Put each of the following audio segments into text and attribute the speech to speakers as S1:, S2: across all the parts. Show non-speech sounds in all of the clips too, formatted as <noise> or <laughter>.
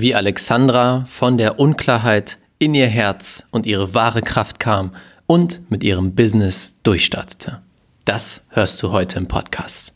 S1: wie Alexandra von der Unklarheit in ihr Herz und ihre wahre Kraft kam und mit ihrem Business durchstartete. Das hörst du heute im Podcast.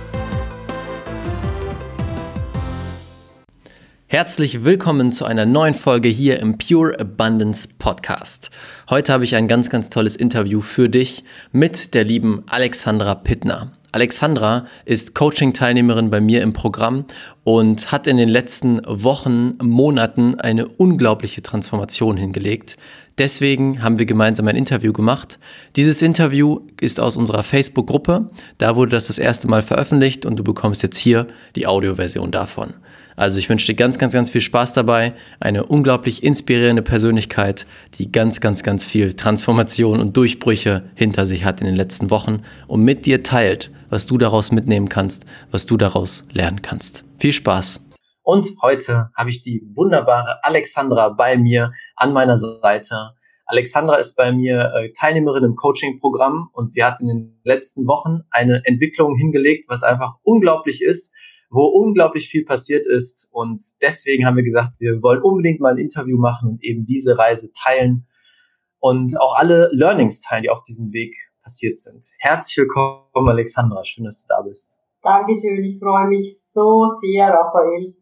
S1: Herzlich willkommen zu einer neuen Folge hier im Pure Abundance Podcast. Heute habe ich ein ganz, ganz tolles Interview für dich mit der lieben Alexandra Pittner. Alexandra ist Coaching-Teilnehmerin bei mir im Programm und hat in den letzten Wochen, Monaten eine unglaubliche Transformation hingelegt. Deswegen haben wir gemeinsam ein Interview gemacht. Dieses Interview ist aus unserer Facebook-Gruppe. Da wurde das das erste Mal veröffentlicht und du bekommst jetzt hier die Audioversion davon. Also ich wünsche dir ganz, ganz, ganz viel Spaß dabei. Eine unglaublich inspirierende Persönlichkeit, die ganz, ganz, ganz viel Transformation und Durchbrüche hinter sich hat in den letzten Wochen und mit dir teilt, was du daraus mitnehmen kannst, was du daraus lernen kannst. Viel Spaß! Und heute habe ich die wunderbare Alexandra bei mir an meiner Seite. Alexandra ist bei mir äh, Teilnehmerin im Coaching-Programm und sie hat in den letzten Wochen eine Entwicklung hingelegt, was einfach unglaublich ist wo unglaublich viel passiert ist. Und deswegen haben wir gesagt, wir wollen unbedingt mal ein Interview machen und eben diese Reise teilen und auch alle Learnings teilen, die auf diesem Weg passiert sind. Herzlich willkommen, Alexandra. Schön, dass du da bist.
S2: Dankeschön. Ich freue mich so sehr, Raphael.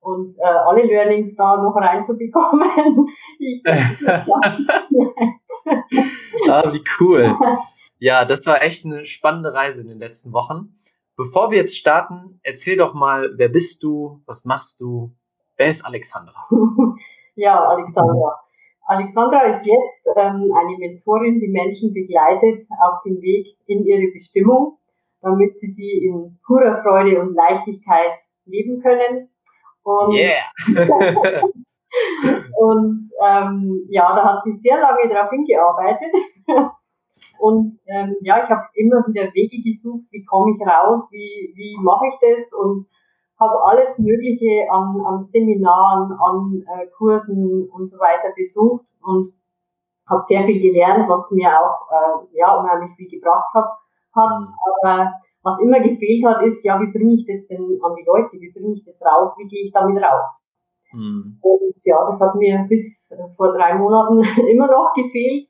S2: Und äh, alle Learnings da noch reinzubekommen. <laughs> Ich <laughs>
S1: ah, wie cool. <laughs> Ja, das war echt eine spannende Reise in den letzten Wochen. Bevor wir jetzt starten, erzähl doch mal, wer bist du, was machst du, wer ist Alexandra? <laughs>
S2: ja, Alexandra. Alexandra ist jetzt ähm, eine Mentorin, die Menschen begleitet auf dem Weg in ihre Bestimmung, damit sie sie in purer Freude und Leichtigkeit leben können. Und, yeah. <laughs> und ähm, ja, da hat sie sehr lange darauf hingearbeitet. <laughs> Und ähm, ja, ich habe immer wieder Wege gesucht, wie komme ich raus, wie, wie mache ich das und habe alles Mögliche an, an Seminaren, an äh, Kursen und so weiter besucht und habe sehr viel gelernt, was mir auch äh, ja unheimlich viel gebracht hat. hat. Mhm. Aber was immer gefehlt hat, ist, ja, wie bringe ich das denn an die Leute? Wie bringe ich das raus? Wie gehe ich damit raus? Mhm. Und ja, das hat mir bis vor drei Monaten <laughs> immer noch gefehlt.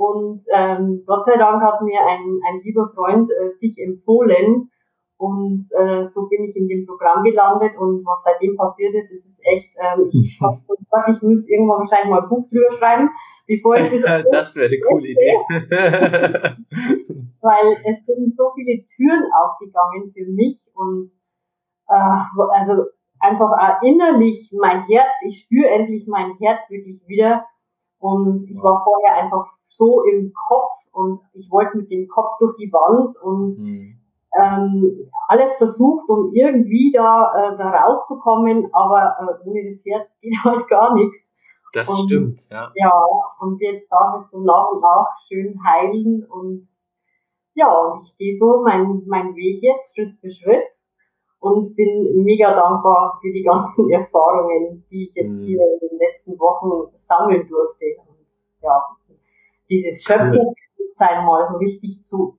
S2: Und ähm, Gott sei Dank hat mir ein, ein lieber Freund äh, dich empfohlen. Und äh, so bin ich in dem Programm gelandet. Und was seitdem passiert ist, ist es echt, ähm, ich <laughs> habe gesagt, ich muss irgendwann wahrscheinlich mal ein Buch drüber schreiben, bevor ich
S1: das. <laughs> das wäre eine coole Idee.
S2: Weil es sind so viele Türen aufgegangen für mich und äh, also einfach auch innerlich mein Herz, ich spüre endlich mein Herz wirklich wieder und ich war vorher einfach so im Kopf und ich wollte mit dem Kopf durch die Wand und mhm. ähm, alles versucht, um irgendwie da, äh, da rauszukommen, aber äh, ohne das Herz geht <laughs> halt gar nichts.
S1: Das und, stimmt, ja.
S2: Ja, und jetzt darf es so nach und nach schön heilen und ja, und ich gehe so meinen mein Weg jetzt Schritt für Schritt und bin mega dankbar für die ganzen <laughs> Erfahrungen, die ich jetzt mhm. hier in den letzten Wochen sammeln durfte. Und ja, dieses Schöpfungsbewusstsein mal so richtig zu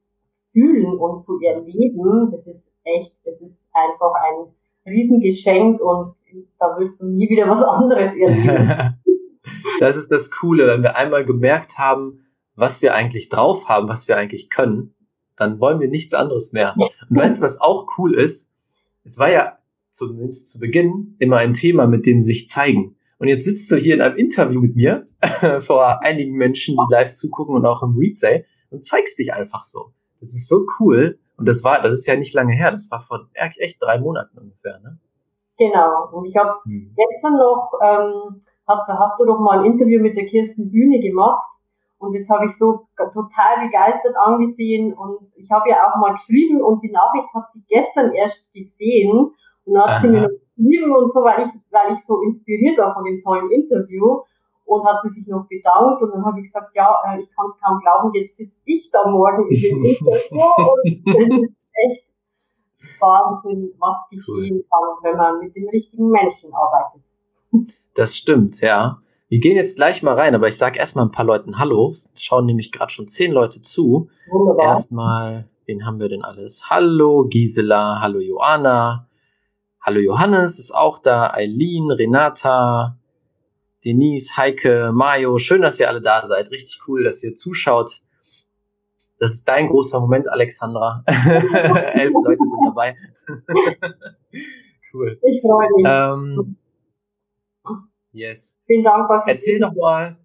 S2: fühlen und zu erleben, das ist echt, das ist einfach ein Riesengeschenk und da wirst du nie wieder was <laughs> anderes erleben. <laughs>
S1: das ist das Coole, wenn wir einmal gemerkt haben, was wir eigentlich drauf haben, was wir eigentlich können, dann wollen wir nichts anderes mehr. Und weißt du, was auch cool ist? Es war ja zumindest zu Beginn immer ein Thema mit dem sich zeigen. Und jetzt sitzt du hier in einem Interview mit mir <laughs> vor einigen Menschen, die live zugucken und auch im Replay und zeigst dich einfach so. Das ist so cool. Und das war, das ist ja nicht lange her. Das war vor echt drei Monaten ungefähr, ne?
S2: Genau. Und ich habe hm. gestern noch, ähm, hab, da hast du doch mal ein Interview mit der Kirsten Bühne gemacht. Und das habe ich so total begeistert angesehen. Und ich habe ja auch mal geschrieben und die Nachricht hat sie gestern erst gesehen. Und dann hat Aha. sie mir noch geschrieben und so, weil ich, weil ich so inspiriert war von dem tollen Interview und hat sie sich noch bedankt und dann habe ich gesagt, ja, äh, ich kann es kaum glauben, jetzt sitze ich da morgen in dem <laughs> Interview und das ist echt Wahnsinn, was geschehen kann, wenn man mit den richtigen Menschen arbeitet.
S1: Das stimmt, ja. Wir gehen jetzt gleich mal rein, aber ich sage erstmal ein paar Leuten Hallo. Es schauen nämlich gerade schon zehn Leute zu. Wunderbar. Erstmal, wen haben wir denn alles? Hallo Gisela, hallo Joanna, hallo Johannes ist auch da, Eileen, Renata, Denise, Heike, Mario. Schön, dass ihr alle da seid. Richtig cool, dass ihr zuschaut. Das ist dein großer Moment, Alexandra. <laughs> Elf Leute sind dabei. cool.
S2: Ich freue mich. Ähm,
S1: yes.
S2: Ich bin dankbar
S1: für Erzähl jeden. doch mal.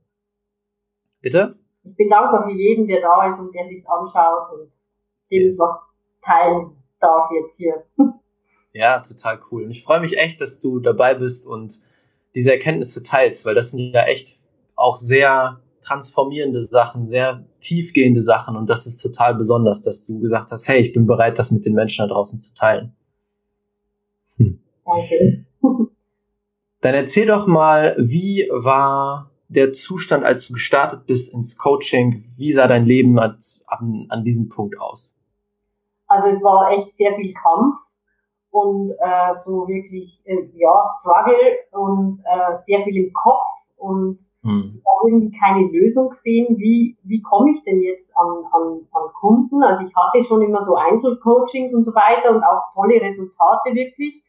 S1: Bitte?
S2: Ich bin dankbar für jeden, der da ist und der sich's anschaut und dem yes. was teilen darf jetzt hier. <laughs>
S1: Ja, total cool. Und ich freue mich echt, dass du dabei bist und diese Erkenntnisse teilst, weil das sind ja echt auch sehr transformierende Sachen, sehr tiefgehende Sachen und das ist total besonders, dass du gesagt hast, hey, ich bin bereit, das mit den Menschen da draußen zu teilen. Hm. Okay. Dann erzähl doch mal, wie war der Zustand, als du gestartet bist ins Coaching? Wie sah dein Leben an, an diesem Punkt aus?
S2: Also es war echt sehr viel Kampf und äh, so wirklich äh, ja Struggle und äh, sehr viel im Kopf und hm. habe irgendwie keine Lösung gesehen, wie, wie komme ich denn jetzt an, an, an Kunden. Also ich hatte schon immer so Einzelcoachings und so weiter und auch tolle Resultate wirklich,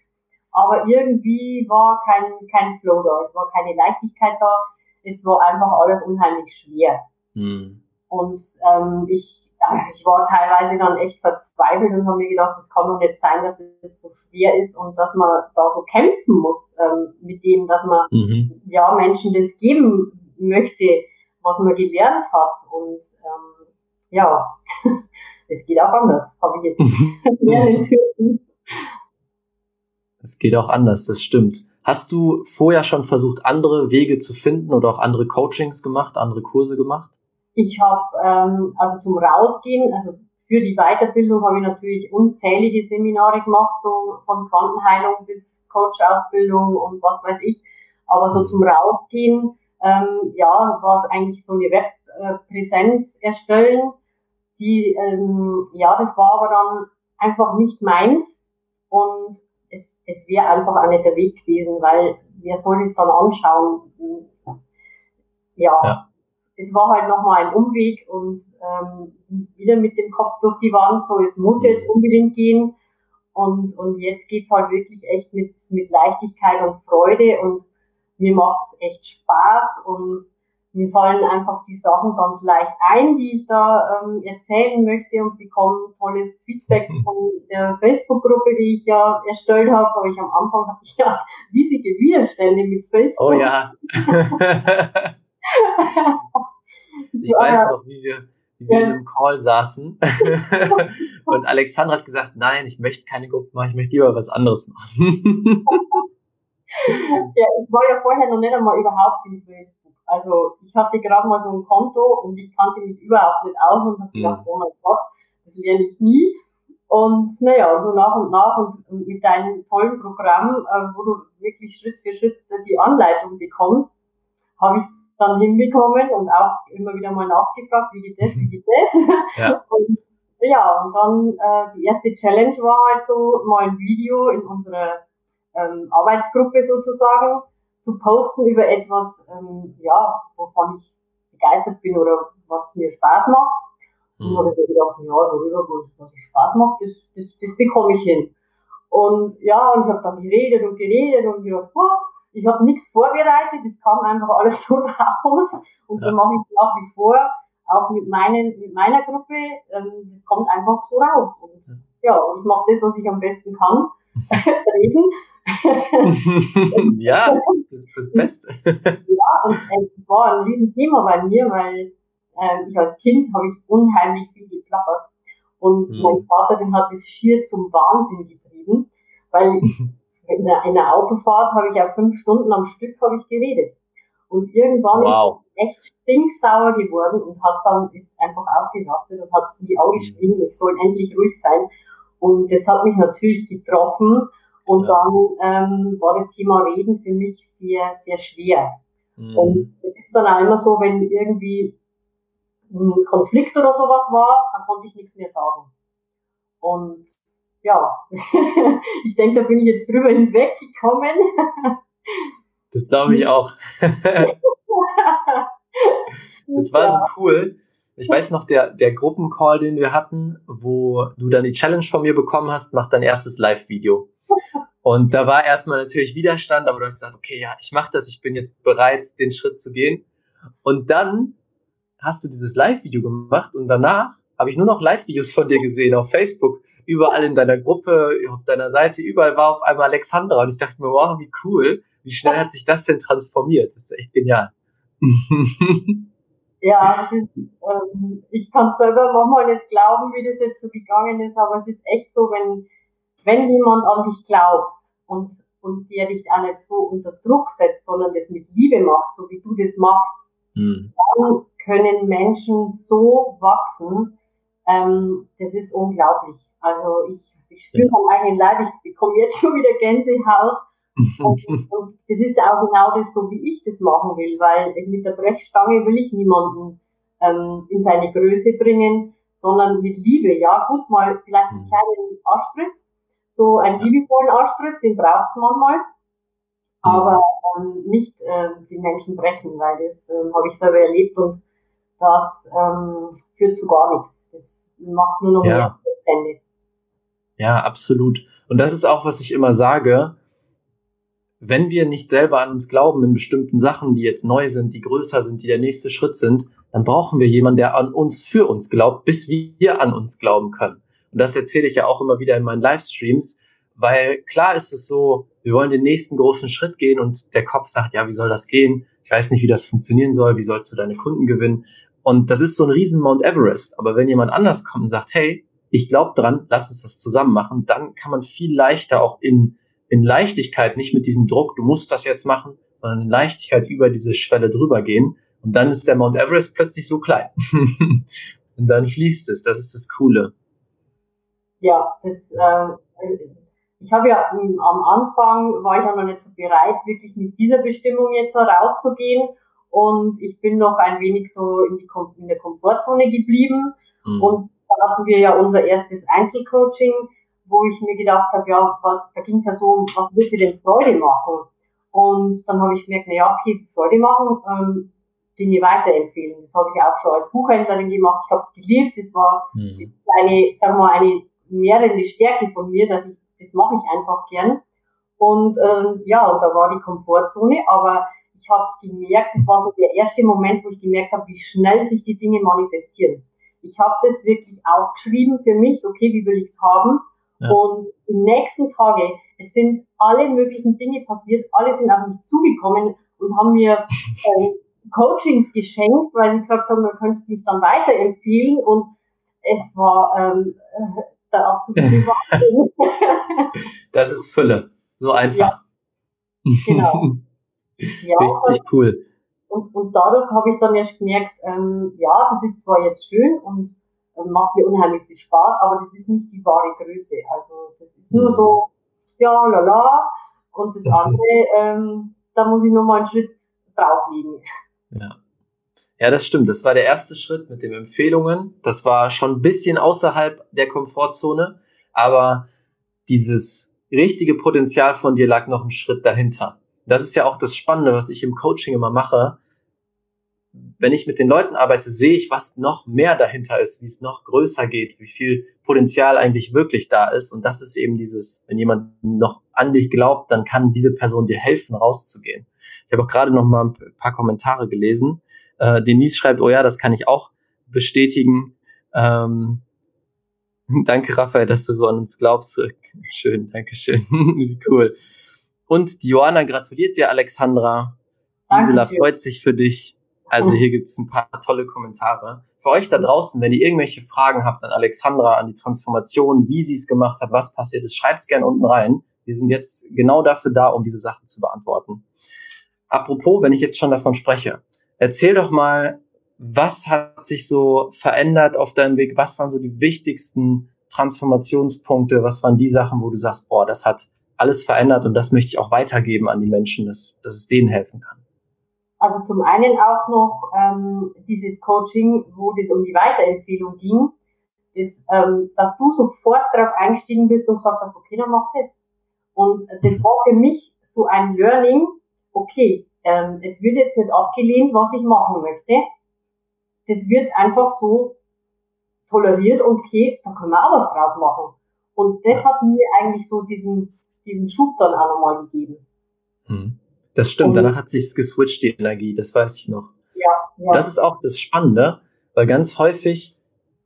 S2: aber irgendwie war kein, kein Flow da, es war keine Leichtigkeit da, es war einfach alles unheimlich schwer. Hm. Und ähm, ich ich war teilweise dann echt verzweifelt und habe mir gedacht, das kann doch nicht sein, dass es so schwer ist und dass man da so kämpfen muss ähm, mit dem, dass man mhm. ja Menschen das geben möchte, was man gelernt hat. Und ähm, ja, <laughs> es geht auch anders, habe ich jetzt <laughs> <laughs> lernen dürfen.
S1: Es geht auch anders, das stimmt. Hast du vorher schon versucht, andere Wege zu finden oder auch andere Coachings gemacht, andere Kurse gemacht?
S2: Ich habe ähm, also zum Rausgehen, also für die Weiterbildung habe ich natürlich unzählige Seminare gemacht, so von Quantenheilung bis Coach-Ausbildung und was weiß ich. Aber so zum Rausgehen, ähm, ja, war es eigentlich so eine Webpräsenz erstellen. Die, ähm, ja, das war aber dann einfach nicht meins und es, es wäre einfach auch nicht der Weg gewesen, weil wer soll es dann anschauen? ja. ja es war halt nochmal ein Umweg und ähm, wieder mit dem Kopf durch die Wand, so es muss jetzt unbedingt gehen. Und, und jetzt geht's halt wirklich echt mit, mit Leichtigkeit und Freude und mir macht's echt Spaß und mir fallen einfach die Sachen ganz leicht ein, die ich da ähm, erzählen möchte und bekomme tolles Feedback <laughs> von der Facebook-Gruppe, die ich ja erstellt habe. Aber ich am Anfang hatte ich ja <laughs> riesige Widerstände mit Facebook.
S1: Oh ja. <laughs> ich weiß noch, wie wir, wie wir ja. in einem Call saßen und Alexandra hat gesagt, nein, ich möchte keine Gruppe machen, ich möchte lieber was anderes machen.
S2: ja, ich war ja vorher noch nicht einmal überhaupt in Facebook. Also ich hatte gerade mal so ein Konto und ich kannte mich überhaupt nicht aus und habe gedacht, mhm. oh mein Gott, das lerne ich nie. Und naja, so nach und nach und, und mit deinem tollen Programm, äh, wo du wirklich Schritt für Schritt die Anleitung bekommst, habe ich dann hinbekommen und auch immer wieder mal nachgefragt, wie geht das, wie geht das. <laughs> Ja. Und ja, und dann äh, die erste Challenge war halt so, mal ein Video in unserer ähm, Arbeitsgruppe sozusagen zu posten über etwas, ähm, ja, wovon ich begeistert bin oder was mir Spaß macht. Und mhm. habe ich mir gedacht, ja, darüber, was Spaß macht, das, das, das bekomme ich hin. Und ja, und ich habe dann geredet und geredet und gedacht, boah, ich habe nichts vorbereitet, es kam einfach alles <laughs> so raus und so mache ich es nach wie vor, auch mit, meinen, mit meiner Gruppe, ähm, das kommt einfach so raus. Und ja, und ich mache das, was ich am besten kann, reden. <laughs>
S1: ja, das ist das Beste.
S2: ja, und es war ein Riesenthema bei mir, weil äh, ich als Kind habe ich unheimlich viel geplappert. Und mhm. mein Vater, den hat das schier zum Wahnsinn getrieben, weil ich <laughs> in der, in der Autofahrt habe ich ja fünf Stunden am Stück habe ich geredet. Und irgendwann wow. ist echt stinksauer geworden und hat dann, ist einfach ausgerastet und hat wie angeschrien, ich soll endlich ruhig sein. Und das hat mich natürlich getroffen. Und ja. dann ähm, war das Thema Reden für mich sehr, sehr schwer. Mhm. Und es ist dann auch immer so, wenn irgendwie ein Konflikt oder sowas war, dann konnte ich nichts mehr sagen. Und ja, <laughs> ich denke, da bin ich jetzt drüber hinweggekommen.
S1: Das glaube ich auch. <laughs> das war so cool. Ich weiß noch, der, der Gruppencall, den wir hatten, wo du dann die Challenge von mir bekommen hast, mach dein erstes Live-Video. Und da war erstmal natürlich Widerstand, aber du hast gesagt, okay, ja, ich mache das, ich bin jetzt bereit, den Schritt zu gehen. Und dann hast du dieses Live-Video gemacht und danach habe ich nur noch Live-Videos von dir gesehen auf Facebook, überall in deiner Gruppe, auf deiner Seite, überall war auf einmal Alexandra und ich dachte mir, wow, wie cool, wie schnell hat sich das denn transformiert? Das ist echt genial. <laughs>
S2: ja, ist, ähm, ich kann selber manchmal nicht glauben, wie das jetzt so gegangen ist, aber es ist echt so, wenn, wenn jemand an dich glaubt und, und der dich auch nicht so unter Druck setzt, sondern das mit Liebe macht, so wie du das machst, hm. dann können Menschen so wachsen, ähm, das ist unglaublich. Also ich, ich spüre am eigenen Leib, ich bekomme jetzt schon wieder Gänsehaut. Und, und das ist auch genau das, so wie ich das machen will, weil mit der Brechstange will ich niemanden ähm, in seine Größe bringen, sondern mit Liebe. Ja, gut, mal vielleicht einen mhm. kleinen Arschtritt, so einen liebevollen Arschtritt, den braucht's manchmal, aber ähm, nicht äh, die Menschen brechen, weil das ähm, habe ich selber erlebt und das ähm, führt zu gar nichts. Das macht nur noch ja. mehr Stände.
S1: Ja, absolut. Und das ist auch, was ich immer sage. Wenn wir nicht selber an uns glauben in bestimmten Sachen, die jetzt neu sind, die größer sind, die der nächste Schritt sind, dann brauchen wir jemanden, der an uns für uns glaubt, bis wir an uns glauben können. Und das erzähle ich ja auch immer wieder in meinen Livestreams, weil klar ist es so, wir wollen den nächsten großen Schritt gehen und der Kopf sagt, ja, wie soll das gehen? Ich weiß nicht, wie das funktionieren soll, wie sollst du deine Kunden gewinnen? Und das ist so ein riesen Mount Everest. Aber wenn jemand anders kommt und sagt, hey, ich glaube dran, lass uns das zusammen machen, dann kann man viel leichter auch in, in Leichtigkeit, nicht mit diesem Druck, du musst das jetzt machen, sondern in Leichtigkeit über diese Schwelle drüber gehen. Und dann ist der Mount Everest plötzlich so klein. <laughs> und dann fließt es. Das ist das Coole.
S2: Ja, das, äh, ich habe ja am Anfang war ich ja noch nicht so bereit, wirklich mit dieser Bestimmung jetzt rauszugehen und ich bin noch ein wenig so in, die, in der Komfortzone geblieben. Mhm. Und da hatten wir ja unser erstes Einzelcoaching, wo ich mir gedacht habe, ja, was, da ging es ja so um, was wird dir denn Freude machen? Und dann habe ich gemerkt, na ja, okay, Freude machen, ähm, Dinge weiterempfehlen. Das habe ich auch schon als Buchhändlerin gemacht. Ich habe es geliebt. Das war mhm. eine, sagen wir mal, eine nährende Stärke von mir, dass ich, das mache ich einfach gern. Und ähm, ja, und da war die Komfortzone, aber ich habe gemerkt, es war so der erste Moment, wo ich gemerkt habe, wie schnell sich die Dinge manifestieren. Ich habe das wirklich aufgeschrieben für mich, okay, wie will ich es haben? Ja. Und die nächsten Tage, es sind alle möglichen Dinge passiert, alle sind auf mich zugekommen und haben mir <laughs> ähm, Coachings geschenkt, weil sie gesagt haben, du könntest mich dann weiterempfehlen und es war ähm, äh, <laughs> der absolute <laughs> Wahnsinn.
S1: das ist Fülle, so einfach. Ja, genau. Ja, Richtig cool.
S2: Und, und dadurch habe ich dann erst gemerkt, ähm, ja, das ist zwar jetzt schön und macht mir unheimlich viel Spaß, aber das ist nicht die wahre Größe. Also das ist nur so, ja, lala. Und das andere, ähm, da muss ich nochmal einen Schritt drauflegen.
S1: Ja. Ja, das stimmt. Das war der erste Schritt mit den Empfehlungen. Das war schon ein bisschen außerhalb der Komfortzone, aber dieses richtige Potenzial von dir lag noch einen Schritt dahinter das ist ja auch das Spannende, was ich im Coaching immer mache. Wenn ich mit den Leuten arbeite, sehe ich, was noch mehr dahinter ist, wie es noch größer geht, wie viel Potenzial eigentlich wirklich da ist. Und das ist eben dieses, wenn jemand noch an dich glaubt, dann kann diese Person dir helfen, rauszugehen. Ich habe auch gerade noch mal ein paar Kommentare gelesen. Äh, Denise schreibt, oh ja, das kann ich auch bestätigen. Ähm, <laughs> danke, Raphael, dass du so an uns glaubst. <laughs> Schön, danke schön. <laughs> Wie cool. Und die Johanna gratuliert dir, Alexandra. Gisela freut sich für dich. Also hier gibt es ein paar tolle Kommentare. Für euch da draußen, wenn ihr irgendwelche Fragen habt an Alexandra, an die Transformation, wie sie es gemacht hat, was passiert ist, schreibt es gerne unten rein. Wir sind jetzt genau dafür da, um diese Sachen zu beantworten. Apropos, wenn ich jetzt schon davon spreche, erzähl doch mal, was hat sich so verändert auf deinem Weg? Was waren so die wichtigsten Transformationspunkte? Was waren die Sachen, wo du sagst, boah, das hat alles verändert und das möchte ich auch weitergeben an die Menschen, dass, dass es denen helfen kann.
S2: Also zum einen auch noch ähm, dieses Coaching, wo das um die Weiterempfehlung ging, das, ähm, dass du sofort darauf eingestiegen bist und gesagt hast, okay, dann mach das. Und das mhm. war für mich so ein Learning, okay, ähm, es wird jetzt nicht abgelehnt, was ich machen möchte. Das wird einfach so toleriert und okay, da können wir auch was draus machen. Und das hat mir eigentlich so diesen, diesen Schub dann auch nochmal gegeben.
S1: Hm. Das stimmt, und, danach hat sich's geswitcht, die Energie, das weiß ich noch.
S2: Ja, ja.
S1: Das ist auch das Spannende, weil ganz häufig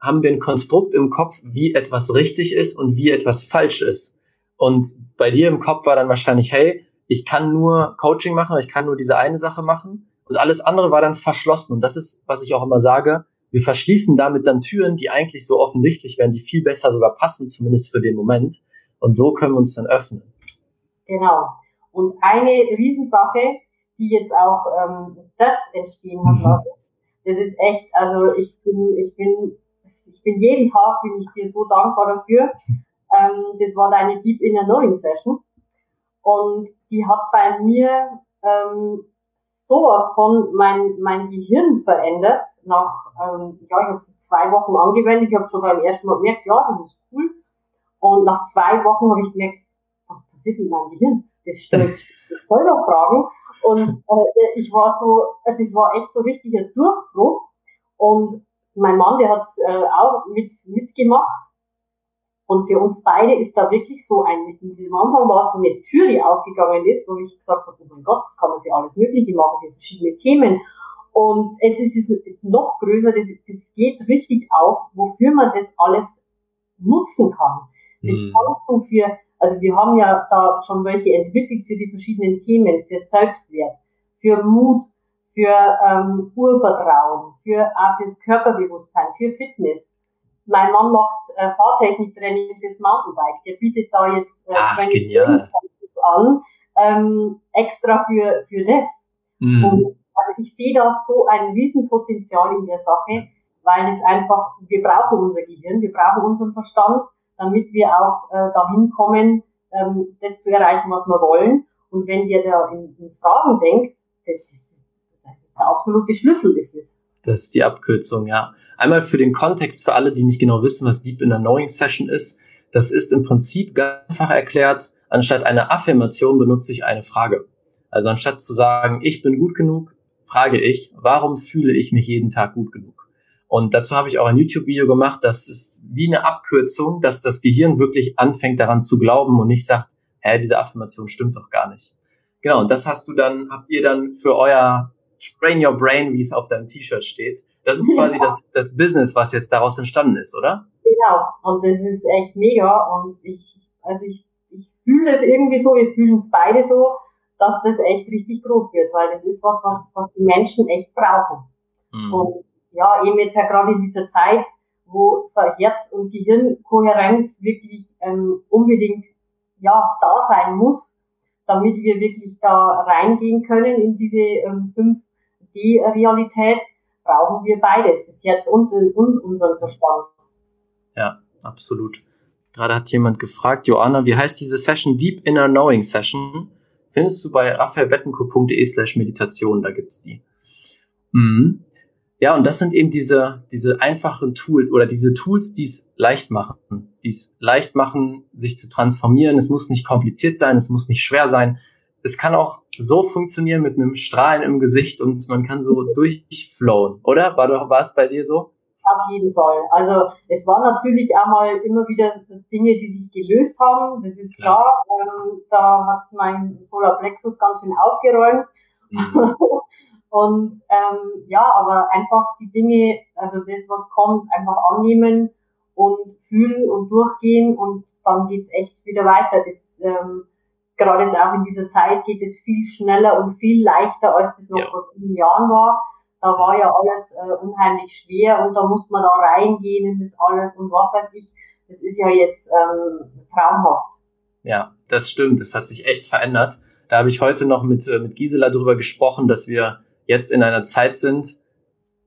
S1: haben wir ein Konstrukt im Kopf, wie etwas richtig ist und wie etwas falsch ist. Und bei dir im Kopf war dann wahrscheinlich, hey, ich kann nur Coaching machen, ich kann nur diese eine Sache machen und alles andere war dann verschlossen. Und das ist, was ich auch immer sage, wir verschließen damit dann Türen, die eigentlich so offensichtlich wären, die viel besser sogar passen, zumindest für den Moment. Und so können wir uns dann öffnen.
S2: Genau. Und eine Riesensache, die jetzt auch ähm, das entstehen hat mhm. lassen, das ist echt, also ich bin, ich bin, ich bin jeden Tag bin ich dir so dankbar dafür. <laughs> Ähm, das war deine Deep Inner Knowing Session. Und die hat bei mir ähm, sowas von mein, mein Gehirn verändert. Nach, ähm, ja, ich habe so zwei Wochen angewendet. Ich habe schon beim ersten Mal gemerkt, ja, das ist cool. Und nach zwei Wochen habe ich gemerkt, was passiert mit meinem Gehirn? Das stellt Folgerfragen. Und äh, ich war so, das war echt so richtig ein Durchbruch. Und mein Mann, der hat äh, auch mit, mitgemacht. Und für uns beide ist da wirklich so ein, am Anfang war es so eine Tür, die aufgegangen ist, wo ich gesagt habe, oh mein Gott, das kann man für alles Mögliche machen, für verschiedene Themen. Und jetzt ist es noch größer, das, das geht richtig auf, wofür man das alles nutzen kann. Das mhm. kannst du für, also wir haben ja da schon welche entwickelt für die verschiedenen Themen, für Selbstwert, für Mut, für ähm, Urvertrauen, für auch fürs Körperbewusstsein, für Fitness, mein Mann macht äh, Fahrtechniktraining fürs Mountainbike. Der bietet da jetzt äh,
S1: Ach,
S2: an, ähm, extra für, für das. Mhm. Und also ich sehe da so ein Riesenpotenzial in der Sache, weil es einfach, wir brauchen unser Gehirn, wir brauchen unseren Verstand, damit wir auch äh, dahin kommen, ähm, das zu erreichen, was wir wollen. Und wenn ihr da in, in Fragen denkt, das ist, das ist der absolute Schlüssel, ist es.
S1: Das ist die Abkürzung, ja. Einmal für den Kontext, für alle, die nicht genau wissen, was Deep Inner Knowing Session ist. Das ist im Prinzip ganz einfach erklärt, anstatt einer Affirmation benutze ich eine Frage. Also anstatt zu sagen, ich bin gut genug, frage ich, warum fühle ich mich jeden Tag gut genug? Und dazu habe ich auch ein YouTube-Video gemacht. Das ist wie eine Abkürzung, dass das Gehirn wirklich anfängt daran zu glauben und nicht sagt, hä, diese Affirmation stimmt doch gar nicht. Genau, und das hast du dann, habt ihr dann für euer Train Your Brain, wie es auf deinem T-Shirt steht. Das ist quasi ja. das, das Business, was jetzt daraus entstanden ist, oder?
S2: Genau. Und das ist echt mega. Und ich, also ich, ich fühle es irgendwie so, wir fühlen es beide so, dass das echt richtig groß wird, weil das ist was, was, was die Menschen echt brauchen. Mhm. Und ja, eben jetzt ja gerade in dieser Zeit, wo so Herz- und Gehirnkohärenz wirklich ähm, unbedingt ja da sein muss, damit wir wirklich da reingehen können in diese ähm, fünf die Realität brauchen wir beides, das Herz und, und unseren Verstand.
S1: Ja, absolut. Gerade hat jemand gefragt, Joanna, wie heißt diese Session? Deep Inner Knowing Session. Findest du bei raphaelbettenko.de slash Meditation, da gibt's die. Mhm. Ja, und das sind eben diese, diese einfachen Tools oder diese Tools, die es leicht machen, die es leicht machen, sich zu transformieren. Es muss nicht kompliziert sein, es muss nicht schwer sein. Es kann auch so funktionieren mit einem Strahlen im Gesicht und man kann so durchflowen, oder? War, doch, war es bei dir so?
S2: Auf jeden Fall. Also es waren natürlich auch mal immer wieder Dinge, die sich gelöst haben. Das ist klar. Ähm, da hat mein Solarplexus ganz schön aufgeräumt. Mhm. <laughs> und ähm, ja, aber einfach die Dinge, also das, was kommt, einfach annehmen und fühlen und durchgehen und dann geht's echt wieder weiter. Das ähm, gerade jetzt auch in dieser Zeit geht es viel schneller und viel leichter, als das noch ja. vor vielen Jahren war. Da war ja alles äh, unheimlich schwer und da musste man da reingehen in das alles und was weiß ich. Das ist ja jetzt ähm, traumhaft.
S1: Ja, das stimmt. Das hat sich echt verändert. Da habe ich heute noch mit, äh, mit Gisela drüber gesprochen, dass wir jetzt in einer Zeit sind,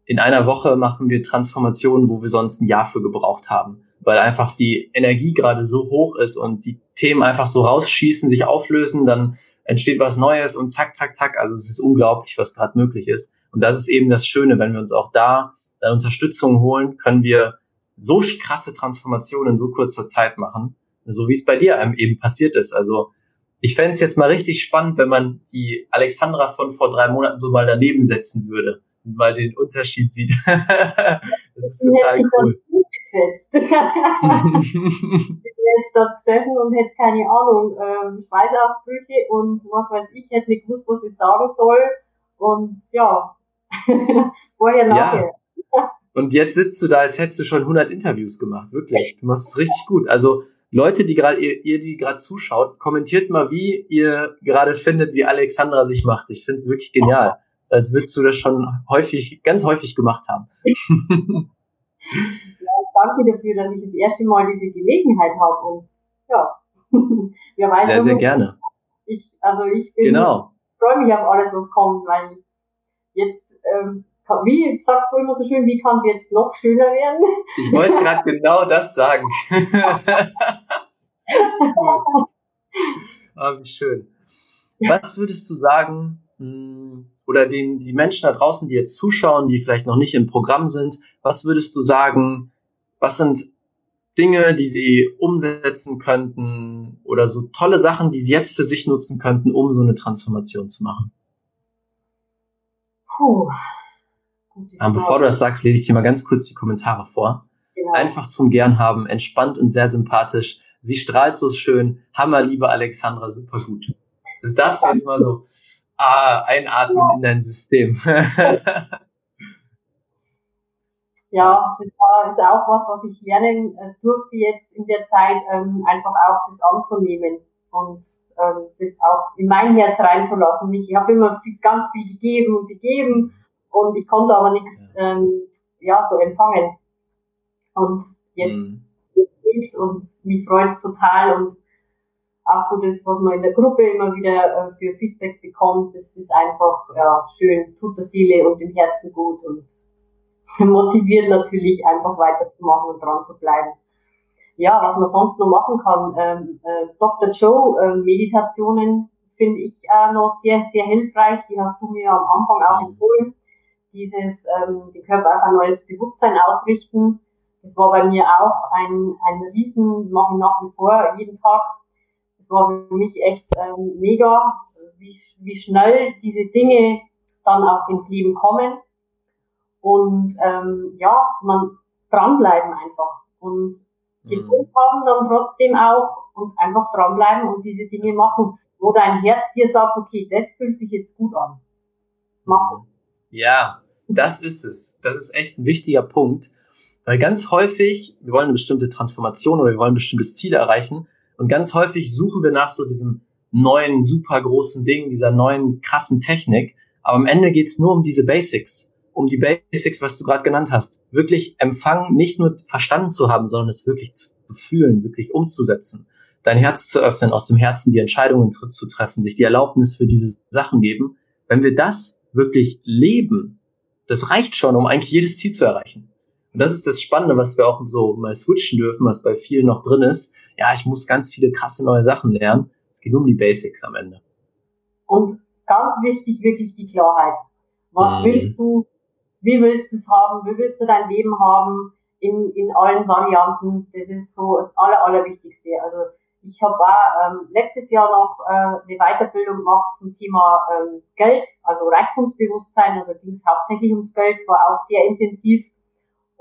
S1: in einer Woche machen wir Transformationen, wo wir sonst ein Jahr für gebraucht haben. weil einfach die Energie gerade so hoch ist und die Themen einfach so rausschießen, sich auflösen, dann entsteht was Neues und zack, zack, zack. Also es ist unglaublich, was gerade möglich ist. Und das ist eben das Schöne, wenn wir uns auch da dann Unterstützung holen, können wir so krasse Transformationen in so kurzer Zeit machen, so wie es bei dir eben passiert ist. Also ich fände es jetzt mal richtig spannend, wenn man die Alexandra von vor drei Monaten so mal daneben setzen würde und mal den Unterschied sieht. <laughs> das ist total cool. <laughs>
S2: ich wäre jetzt dort gesessen und hätte keine Ahnung, äh, Schweißausbrüche und was weiß ich, hätte nicht gewusst, was ich sagen soll. Und ja, <laughs> vorher, nachher.
S1: Ja. Und jetzt sitzt du da, als hättest du schon 100 Interviews gemacht. Wirklich. Du machst es richtig gut. Also Leute, die gerade ihr, ihr, die gerade zuschaut, kommentiert mal, wie ihr gerade findet, wie Alexandra sich macht. Ich finde es wirklich genial. <laughs> Als würdest du das schon häufig, ganz häufig gemacht haben. <laughs>
S2: ja, danke dafür, dass ich das erste Mal diese Gelegenheit habe und ja, <laughs>
S1: wer weiß. Sehr, sehr gerne.
S2: Ich, also ich bin,
S1: genau.
S2: freue mich auf alles, was kommt, weil jetzt ähm, wie sagst du immer so schön, wie kann es jetzt noch schöner werden?
S1: Ich wollte gerade genau das sagen. Oh, <laughs> wie schön. Was würdest du sagen, hm, oder den, die Menschen da draußen, die jetzt zuschauen, die vielleicht noch nicht im Programm sind, was würdest du sagen, was sind Dinge, die sie umsetzen könnten oder so tolle Sachen, die sie jetzt für sich nutzen könnten, um so eine Transformation zu machen?
S2: Puh,
S1: ähm, bevor du das sagst, lese ich dir mal ganz kurz die Kommentare vor. Genau. Einfach zum Gern haben, entspannt und sehr sympathisch. Sie strahlt so schön. Hammer, liebe Alexandra, super gut. Das darfst du jetzt mal so ah, einatmen ja. in dein System. <laughs>
S2: ja, das war ist auch was, was ich lernen äh, durfte jetzt in der Zeit, ähm, einfach auch das anzunehmen und ähm, das auch in mein Herz reinzulassen. Ich habe immer viel, ganz viel gegeben und gegeben und ich konnte aber nichts ähm, ja, so empfangen. Und jetzt, mhm. Geht's und mich freut's total und auch so das, was man in der Gruppe immer wieder äh, für Feedback bekommt, das ist einfach ja, schön, tut der Seele und dem Herzen gut und <laughs> motiviert natürlich einfach weiterzumachen und dran zu bleiben. Ja, was man sonst noch machen kann, ähm, äh, Dr. Joe äh, Meditationen finde ich auch noch sehr, sehr hilfreich. Die hast du mir am Anfang auch empfohlen dieses ähm, den Körper auf ein neues Bewusstsein ausrichten. Das war bei mir auch ein, ein Riesen, mache ich nach wie vor jeden Tag. Das war für mich echt ähm, mega, wie, wie schnell diese Dinge dann auch ins Leben kommen. Und ähm, ja, man dranbleiben einfach und Geduld mhm. haben dann trotzdem auch und einfach dranbleiben und diese Dinge machen, wo dein Herz dir sagt, okay, das fühlt sich jetzt gut an. Machen.
S1: Ja, das ist es. Das ist echt ein wichtiger Punkt. Weil ganz häufig, wir wollen eine bestimmte Transformation oder wir wollen ein bestimmtes Ziel erreichen. Und ganz häufig suchen wir nach so diesem neuen, super großen Ding, dieser neuen, krassen Technik. Aber am Ende geht's nur um diese Basics. Um die Basics, was du gerade genannt hast. Wirklich empfangen, nicht nur verstanden zu haben, sondern es wirklich zu fühlen, wirklich umzusetzen. Dein Herz zu öffnen, aus dem Herzen die Entscheidungen zu treffen, sich die Erlaubnis für diese Sachen geben. Wenn wir das wirklich leben, das reicht schon, um eigentlich jedes Ziel zu erreichen. Und das ist das Spannende, was wir auch so mal switchen dürfen, was bei vielen noch drin ist. Ja, ich muss ganz viele krasse neue Sachen lernen. Es geht nur um die Basics am Ende.
S2: Und ganz wichtig, wirklich die Klarheit. Was mhm. willst du? Wie willst du es haben? Wie willst du dein Leben haben? In, in allen Varianten. Das ist so das Aller, Allerwichtigste. Also ich habe auch ähm, letztes Jahr noch äh, eine Weiterbildung gemacht zum Thema ähm, Geld, also Reichtumsbewusstsein. Also ging es hauptsächlich ums Geld, war auch sehr intensiv.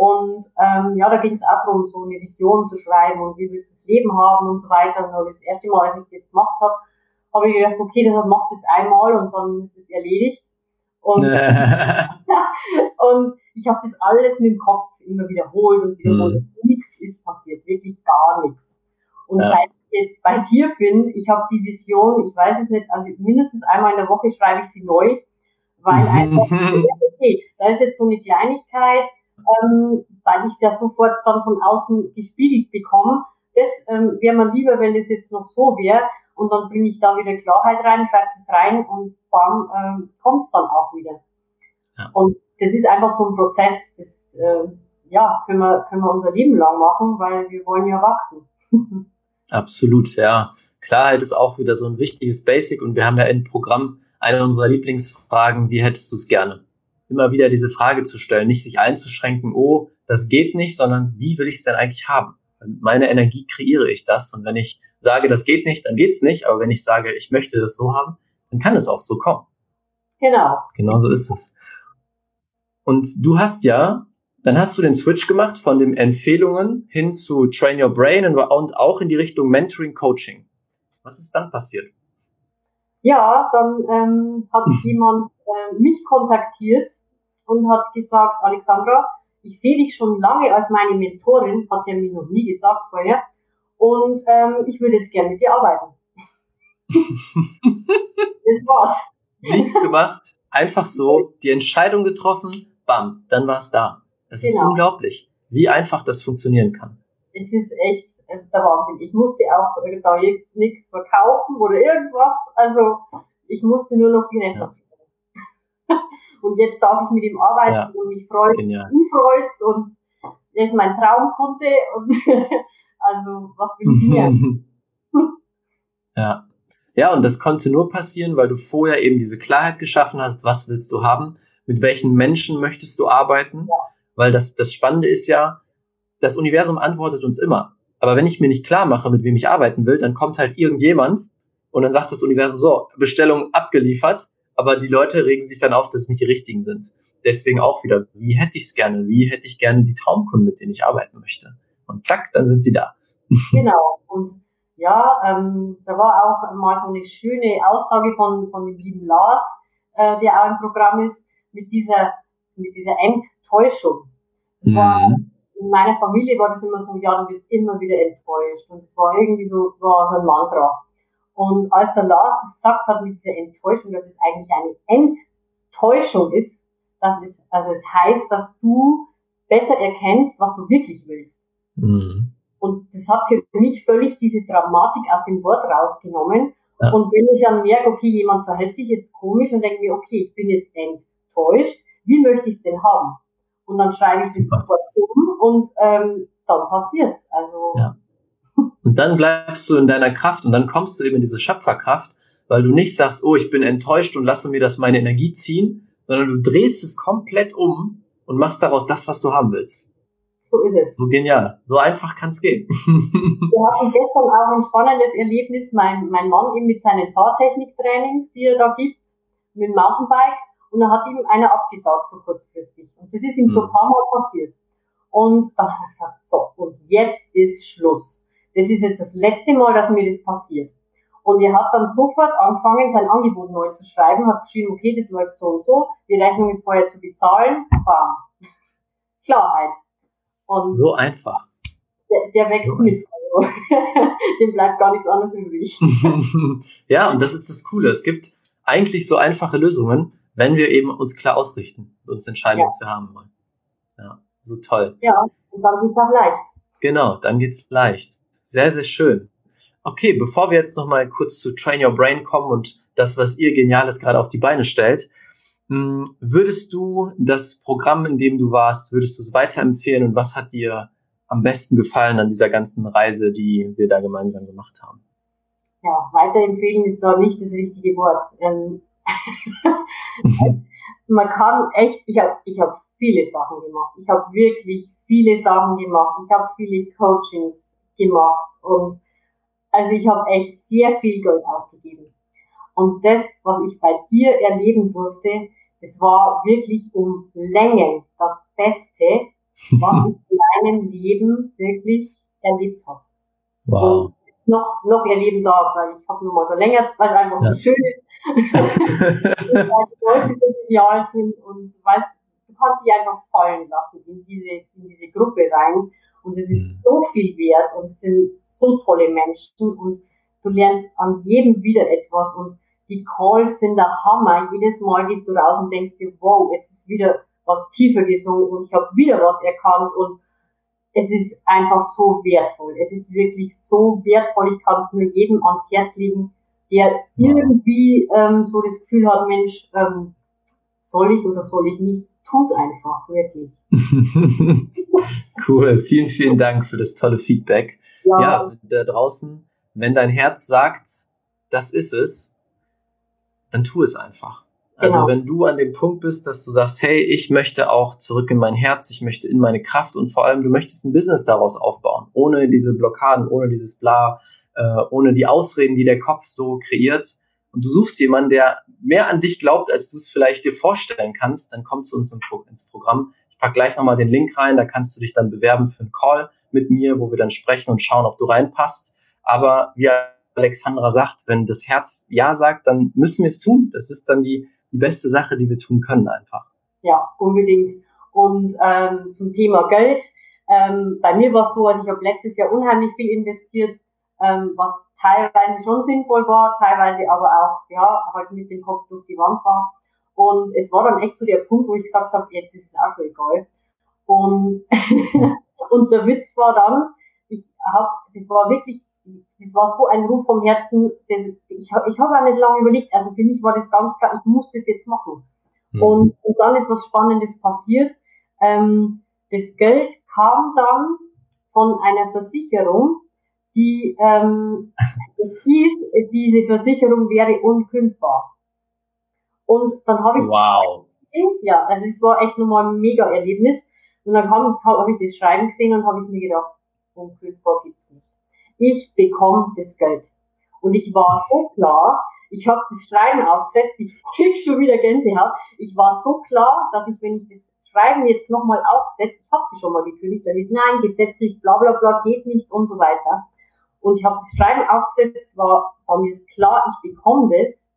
S2: Und ähm, ja, da ging es auch darum, so eine Vision zu schreiben und wie willst du das Leben haben und so weiter. Und das erste Mal, als ich das gemacht habe, habe ich gedacht, okay, das machst du jetzt einmal und dann ist es erledigt. Und, <laughs> <laughs> und ich habe das alles mit dem Kopf immer wiederholt und wiederholt. Mhm. Nichts ist passiert, wirklich gar nichts. Und ja. seit jetzt bei dir bin, ich habe die Vision, ich weiß es nicht, also mindestens einmal in der Woche schreibe ich sie neu, weil <laughs> einfach, okay, da ist jetzt so eine Kleinigkeit, ähm, weil ich es ja sofort dann von außen gespiegelt bekomme. Das ähm, wäre mir lieber, wenn das jetzt noch so wäre und dann bringe ich da wieder Klarheit rein, schreibe das rein und bam, ähm, kommt es dann auch wieder. Ja. Und das ist einfach so ein Prozess, das, äh, ja, können wir, können wir unser Leben lang machen, weil wir wollen ja wachsen. <laughs>
S1: Absolut, ja. Klarheit ist auch wieder so ein wichtiges Basic und wir haben ja im Programm eine unserer Lieblingsfragen, wie hättest du es gerne? Immer wieder diese Frage zu stellen, nicht sich einzuschränken, oh, das geht nicht, sondern wie will ich es denn eigentlich haben? Mit meiner Energie kreiere ich das und wenn ich sage, das geht nicht, dann geht's nicht, aber wenn ich sage, ich möchte das so haben, dann kann es auch so kommen.
S2: Genau.
S1: Genau so ist es. Und du hast ja, dann hast du den Switch gemacht von den Empfehlungen hin zu Train Your Brain und auch in die Richtung Mentoring Coaching. Was ist dann passiert?
S2: Ja, dann ähm, hat <laughs> jemand äh, mich kontaktiert und hat gesagt, Alexandra, ich sehe dich schon lange als meine Mentorin, hat er mir noch nie gesagt vorher, und ähm, ich würde jetzt gerne mit dir arbeiten. <laughs> das war's.
S1: Nichts gemacht, einfach so die Entscheidung getroffen, bam, dann war es da. Es genau. ist unglaublich, wie einfach das funktionieren kann.
S2: Es ist echt äh, der Wahnsinn. Ich musste auch da jetzt nichts verkaufen oder irgendwas. Also ich musste nur noch die Rechnung ja. Und jetzt darf ich mit ihm arbeiten ja. und mich freut, ihn freut's und er ist mein Traumkunde und <laughs> also was will ich mehr? <laughs>
S1: ja. Ja, und das konnte nur passieren, weil du vorher eben diese Klarheit geschaffen hast, was willst du haben, mit welchen Menschen möchtest du arbeiten, ja. weil das, das Spannende ist ja, das Universum antwortet uns immer. Aber wenn ich mir nicht klar mache, mit wem ich arbeiten will, dann kommt halt irgendjemand und dann sagt das Universum so, Bestellung abgeliefert, aber die Leute regen sich dann auf, dass es nicht die richtigen sind. Deswegen auch wieder, wie hätte ich es gerne? Wie hätte ich gerne die Traumkunden, mit denen ich arbeiten möchte? Und zack, dann sind sie da. <laughs>
S2: Genau. Und ja, ähm, da war auch mal so eine schöne Aussage von, von dem lieben Lars, äh, der auch im Programm ist, mit dieser, mit dieser Enttäuschung. Mhm. War, in meiner Familie war das immer so, ja, du bist immer wieder enttäuscht. Und es war irgendwie so, war so ein Mantra. Und als der Lars das gesagt hat mit dieser Enttäuschung, dass es eigentlich eine Enttäuschung ist, das ist, also es heißt, dass du besser erkennst, was du wirklich willst. Mhm. Und das hat für mich völlig diese Dramatik aus dem Wort rausgenommen. Ja. Und wenn ich dann merke, okay, jemand verhält sich jetzt komisch und denke mir, okay, ich bin jetzt enttäuscht, wie möchte ich es denn haben? Und dann schreibe ich das sofort um und ähm, dann passiert's. Also
S1: ja. Und dann bleibst du in deiner Kraft und dann kommst du eben in diese Schöpferkraft, weil du nicht sagst, oh, ich bin enttäuscht und lasse mir das meine Energie ziehen, sondern du drehst es komplett um und machst daraus das, was du haben willst.
S2: So ist es.
S1: So genial. So einfach kann es gehen. <laughs>
S2: Wir hatten gestern auch ein spannendes Erlebnis. Mein, mein Mann eben mit seinen Fahrtechniktrainings, die er da gibt, mit dem Mountainbike. Und da hat ihm einer abgesagt, so kurzfristig. Und das ist ihm mhm. so ein paar Mal passiert. Und dann hat er gesagt, so, und jetzt ist Schluss. Das ist jetzt das letzte Mal, dass mir das passiert. Und er hat dann sofort angefangen, sein Angebot neu zu schreiben, hat geschrieben, okay, das läuft so und so, die Rechnung ist vorher zu bezahlen, bam. <laughs> Klarheit.
S1: Und so einfach.
S2: Der, der wächst so mit. Also, <laughs> dem bleibt gar nichts anderes übrig. <laughs>
S1: ja, und das ist das Coole. Es gibt eigentlich so einfache Lösungen, wenn wir eben uns klar ausrichten und uns entscheiden, ja. was wir haben wollen. Ja, so toll.
S2: Ja, und dann geht's auch leicht.
S1: Genau, dann geht's leicht. Sehr, sehr schön. Okay, bevor wir jetzt nochmal kurz zu Train Your Brain kommen und das, was ihr Geniales gerade auf die Beine stellt, hm, würdest du das Programm, in dem du warst, würdest du es weiterempfehlen und was hat dir am besten gefallen an dieser ganzen Reise, die wir da gemeinsam gemacht haben?
S2: Ja, weiterempfehlen ist doch nicht das richtige Wort. Ähm, <laughs> man kann echt, ich habe ich hab viele Sachen gemacht. Ich habe wirklich viele Sachen gemacht. Ich habe viele Coachings gemacht und also ich habe echt sehr viel Geld ausgegeben. Und das, was ich bei dir erleben durfte, es war wirklich um Längen das Beste, was ich <laughs> in meinem Leben wirklich erlebt habe. Wow. Und noch, noch erleben darf, weil ich habe nur mal verlängert, weil es einfach ja. so schön ist. <laughs> weil die Leute so genial sind und weißt, du kannst dich einfach fallen lassen in diese, in diese Gruppe rein. Und es ist mhm. so viel wert und es sind so tolle Menschen und du lernst an jedem wieder etwas und die Calls sind der Hammer. Jedes Mal gehst du raus und denkst dir, wow, jetzt ist wieder was tiefer gesungen und ich habe wieder was erkannt und es ist einfach so wertvoll. Es ist wirklich so wertvoll. Ich kann es nur jedem ans Herz legen, der irgendwie ähm, so das Gefühl hat, Mensch, ähm, soll ich oder soll ich nicht? Tu's einfach, wirklich. <laughs>
S1: cool, vielen, vielen Dank für das tolle Feedback. Ja, ja also da draußen, wenn dein Herz sagt, das ist es, dann tu es einfach. Also genau. wenn du an dem Punkt bist, dass du sagst, hey, ich möchte auch zurück in mein Herz, ich möchte in meine Kraft und vor allem du möchtest ein Business daraus aufbauen, ohne diese Blockaden, ohne dieses Bla, äh, ohne die Ausreden, die der Kopf so kreiert. Und du suchst jemanden, der mehr an dich glaubt, als du es vielleicht dir vorstellen kannst, dann komm zu uns ins Programm. Ich pack gleich nochmal den Link rein, da kannst du dich dann bewerben für einen Call mit mir, wo wir dann sprechen und schauen, ob du reinpasst. Aber wie Alexandra sagt, wenn das Herz Ja sagt, dann müssen wir es tun. Das ist dann die die beste Sache, die wir tun können einfach.
S2: Ja, unbedingt. Und ähm, zum Thema Geld. Ähm, bei mir war es so, also ich habe letztes Jahr unheimlich viel investiert, ähm, was teilweise schon sinnvoll war, teilweise aber auch, ja, halt mit dem Kopf durch die Wand war. Und es war dann echt so der Punkt, wo ich gesagt habe, jetzt ist es auch schon egal. Und, <laughs> und der Witz war dann, ich habe, das war wirklich das war so ein Ruf vom Herzen, das, ich, ich habe auch nicht lange überlegt, also für mich war das ganz klar, ich muss das jetzt machen. Mhm. Und, und dann ist was Spannendes passiert. Ähm, das Geld kam dann von einer Versicherung, die ähm, hieß, diese Versicherung wäre unkündbar. Und dann habe ich
S1: wow.
S2: ja, also es war echt nochmal ein mega Erlebnis. Und dann habe hab ich das Schreiben gesehen und habe ich mir gedacht, unkündbar gibt's nicht ich bekomme das Geld. Und ich war so klar, ich habe das Schreiben aufgesetzt, ich <laughs> krieg schon wieder Gänsehaut. Ich war so klar, dass ich, wenn ich das Schreiben jetzt nochmal aufsetze, ich habe sie schon mal gekündigt, dann ist nein, gesetzlich, bla bla bla, geht nicht und so weiter. Und ich habe das Schreiben aufgesetzt, war, war mir klar, ich bekomme das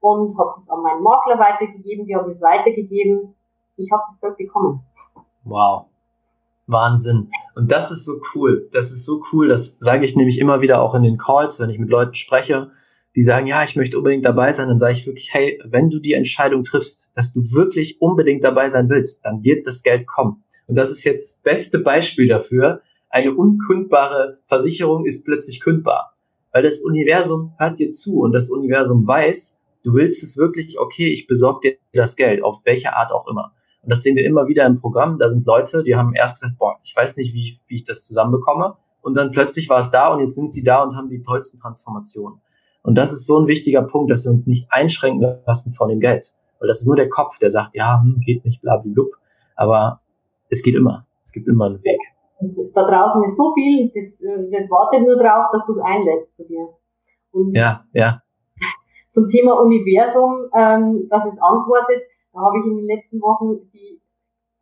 S2: und habe das an meinen Makler weitergegeben, die haben es weitergegeben. Ich habe das Geld bekommen.
S1: Wow. Wahnsinn. Und das ist so cool. Das ist so cool. Das sage ich nämlich immer wieder auch in den Calls, wenn ich mit Leuten spreche, die sagen, ja, ich möchte unbedingt dabei sein, dann sage ich wirklich, hey, wenn du die Entscheidung triffst, dass du wirklich unbedingt dabei sein willst, dann wird das Geld kommen. Und das ist jetzt das beste Beispiel dafür. Eine unkündbare Versicherung ist plötzlich kündbar, weil das Universum hört dir zu und das Universum weiß, du willst es wirklich, okay, ich besorge dir das Geld, auf welche Art auch immer. Und das sehen wir immer wieder im Programm. Da sind Leute, die haben erst gesagt, boah, ich weiß nicht, wie, wie ich das zusammenbekomme. Und dann plötzlich war es da und jetzt sind sie da und haben die tollsten Transformationen. Und das ist so ein wichtiger Punkt, dass wir uns nicht einschränken lassen von dem Geld. Weil das ist nur der Kopf, der sagt, ja, hm, geht nicht, blablabla. Aber es geht immer. Es gibt immer einen Weg.
S2: Da draußen ist so viel, das, äh, das wartet nur drauf, dass du es einlädst zu dir.
S1: Und ja, ja.
S2: Zum Thema Universum, ähm, dass es antwortet, da habe ich in den letzten Wochen die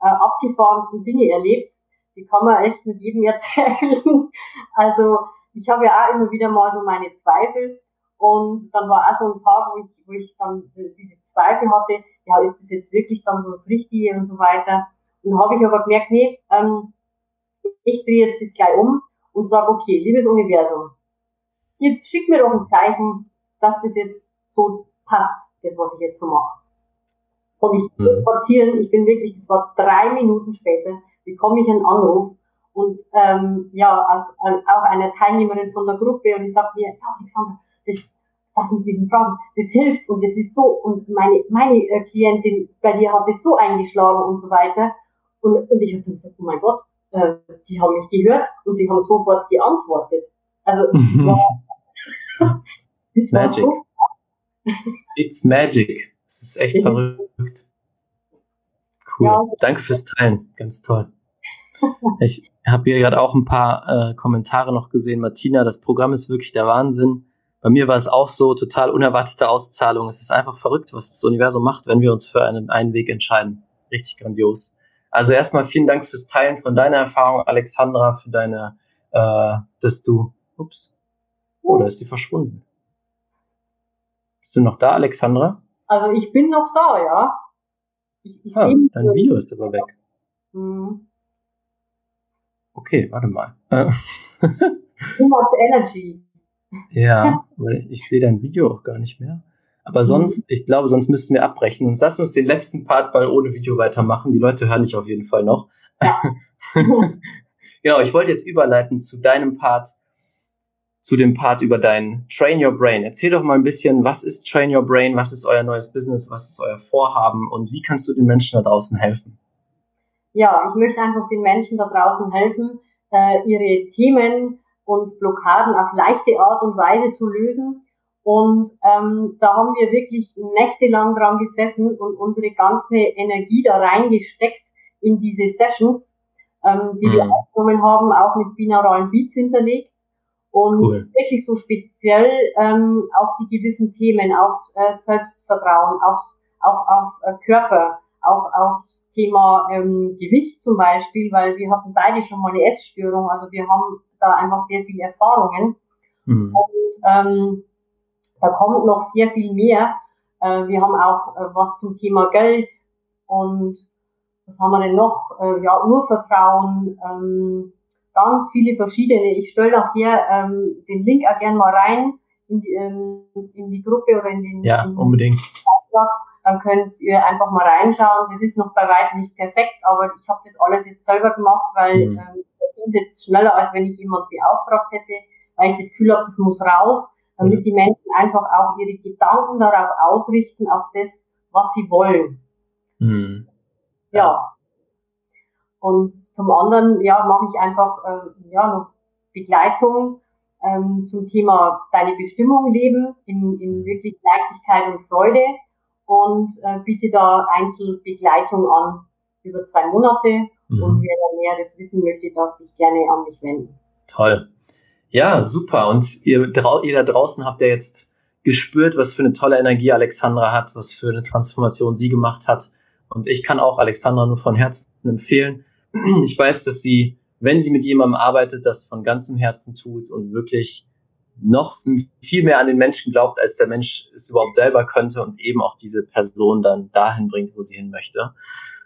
S2: äh, abgefahrensten Dinge erlebt. Die kann man echt mit jedem <laughs> erzählen. Also ich habe ja auch immer wieder mal so meine Zweifel. Und dann war auch so ein Tag, wo ich, wo ich dann diese Zweifel hatte, ja, ist das jetzt wirklich dann so das Richtige und so weiter. Und dann habe ich aber gemerkt, nee, ähm, ich drehe jetzt das gleich um und sage, okay, liebes Universum, ihr schickt mir doch ein Zeichen, dass das jetzt so passt, das, was ich jetzt so mache. Und ich mhm. spazieren, ich bin wirklich, das war drei Minuten später, bekomme ich einen Anruf und ähm, ja, als, als auch eine Teilnehmerin von der Gruppe und die sagt mir, ja, Alexander, das, das mit diesen Fragen, das hilft und das ist so und meine meine äh, Klientin bei dir hat es so eingeschlagen und so weiter und, und ich habe gesagt, oh mein Gott, äh, die haben mich gehört und die haben sofort geantwortet. Also <laughs> das war, <laughs>
S1: das war magic. So. It's magic. Das ist echt verrückt. Cool. Ja. Danke fürs Teilen. Ganz toll. Ich habe hier gerade auch ein paar äh, Kommentare noch gesehen. Martina, das Programm ist wirklich der Wahnsinn. Bei mir war es auch so, total unerwartete Auszahlung. Es ist einfach verrückt, was das Universum macht, wenn wir uns für einen, einen Weg entscheiden. Richtig grandios. Also erstmal vielen Dank fürs Teilen von deiner Erfahrung, Alexandra, für deine, äh, dass du, ups, oh, da ist sie verschwunden. Bist du noch da, Alexandra?
S2: Also ich bin noch da, ja.
S1: Ich, ich ah, dein Video ist aber weg. Hm. Okay, warte mal. <laughs>
S2: Too much energy.
S1: Ja, weil ich, ich sehe dein Video auch gar nicht mehr. Aber sonst, ich glaube, sonst müssten wir abbrechen. Und lass uns den letzten Part mal ohne Video weitermachen. Die Leute hören dich auf jeden Fall noch. Ja. <laughs> genau, ich wollte jetzt überleiten zu deinem Part zu dem Part über dein Train Your Brain. Erzähl doch mal ein bisschen, was ist Train Your Brain, was ist euer neues Business, was ist euer Vorhaben und wie kannst du den Menschen da draußen helfen?
S2: Ja, ich möchte einfach den Menschen da draußen helfen, äh, ihre Themen und Blockaden auf leichte Art und Weise zu lösen. Und ähm, da haben wir wirklich nächtelang dran gesessen und unsere ganze Energie da reingesteckt in diese Sessions, ähm, die mhm. wir aufgenommen haben, auch mit binauralen Beats hinterlegt und cool. wirklich so speziell ähm, auf die gewissen Themen, auf äh, Selbstvertrauen, aufs, auch auf äh, Körper, auch aufs Thema ähm, Gewicht zum Beispiel, weil wir hatten beide schon mal eine Essstörung, also wir haben da einfach sehr viele Erfahrungen mhm. und ähm, da kommt noch sehr viel mehr. Äh, wir haben auch äh, was zum Thema Geld und was haben wir denn noch? Äh, ja, Urvertrauen, ähm, ganz viele verschiedene. Ich stelle auch hier ähm, den Link auch gerne mal rein in die, ähm, in die Gruppe oder in den
S1: Ja,
S2: in den
S1: unbedingt.
S2: Beitrag. Dann könnt ihr einfach mal reinschauen. Das ist noch bei weitem nicht perfekt, aber ich habe das alles jetzt selber gemacht, weil mhm. ähm, ging jetzt schneller, als wenn ich jemand beauftragt hätte, weil ich das Gefühl habe, das muss raus, damit mhm. die Menschen einfach auch ihre Gedanken darauf ausrichten, auf das, was sie wollen. Mhm. Ja. Und zum anderen, ja, mache ich einfach, äh, ja, noch Begleitung ähm, zum Thema deine Bestimmung leben in, in wirklich Leichtigkeit und Freude und äh, biete da Einzelbegleitung an über zwei Monate. Mhm. Und wer da Näheres wissen möchte, darf sich gerne an mich wenden.
S1: Toll. Ja, super. Und ihr, ihr da draußen habt ja jetzt gespürt, was für eine tolle Energie Alexandra hat, was für eine Transformation sie gemacht hat. Und ich kann auch Alexandra nur von Herzen empfehlen. Ich weiß, dass sie, wenn sie mit jemandem arbeitet, das von ganzem Herzen tut und wirklich noch viel mehr an den Menschen glaubt, als der Mensch es überhaupt selber könnte und eben auch diese Person dann dahin bringt, wo sie hin möchte.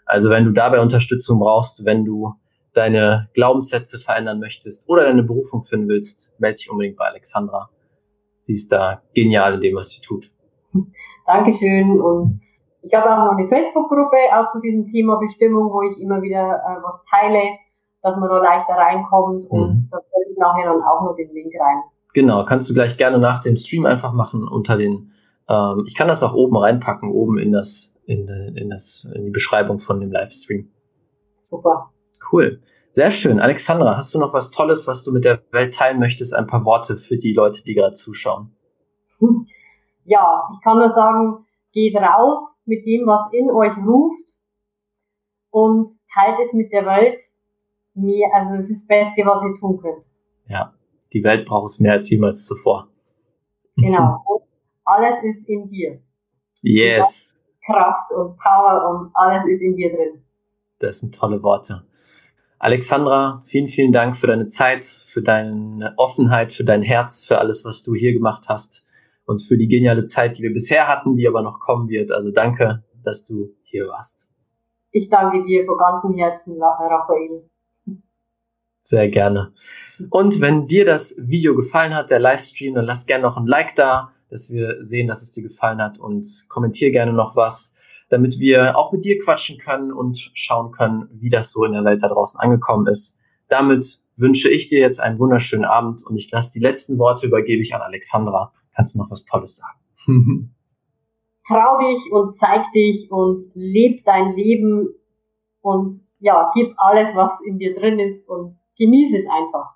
S1: Also wenn du dabei Unterstützung brauchst, wenn du deine Glaubenssätze verändern möchtest oder deine Berufung finden willst, melde dich unbedingt bei Alexandra. Sie ist da genial in dem, was sie tut.
S2: Dankeschön und ich habe auch noch eine Facebook-Gruppe auch zu diesem Thema Bestimmung, wo ich immer wieder äh, was teile, dass man da leichter reinkommt und mhm. da stelle ich nachher dann auch noch den Link rein.
S1: Genau, kannst du gleich gerne nach dem Stream einfach machen unter den, ähm, ich kann das auch oben reinpacken, oben in das, in, in das, in die Beschreibung von dem Livestream.
S2: Super.
S1: Cool. Sehr schön. Alexandra, hast du noch was Tolles, was du mit der Welt teilen möchtest? Ein paar Worte für die Leute, die gerade zuschauen.
S2: Ja, ich kann nur sagen, geht raus mit dem, was in euch ruft und teilt es mit der Welt. Mehr, also es ist das Beste, was ihr tun könnt.
S1: Ja, die Welt braucht es mehr als jemals zuvor. <laughs>
S2: Genau. Und alles ist in dir.
S1: Yes.
S2: Kraft und Power und alles ist in dir drin.
S1: Das sind tolle Worte. Alexandra, vielen, vielen Dank für deine Zeit, für deine Offenheit, für dein Herz, für alles, was du hier gemacht hast und für die geniale Zeit, die wir bisher hatten, die aber noch kommen wird. Also danke, dass du hier warst.
S2: Ich danke dir von ganzem Herzen, Raphael.
S1: Sehr gerne. Und wenn dir das Video gefallen hat, der Livestream, dann lass gerne noch ein Like da, dass wir sehen, dass es dir gefallen hat und kommentier gerne noch was, damit wir auch mit dir quatschen können und schauen können, wie das so in der Welt da draußen angekommen ist. Damit wünsche ich dir jetzt einen wunderschönen Abend und ich lasse die letzten Worte übergebe ich an Alexandra kannst du noch was Tolles sagen? <laughs>
S2: Trau dich und zeig dich und leb dein Leben und ja, gib alles, was in dir drin ist und genieße es einfach.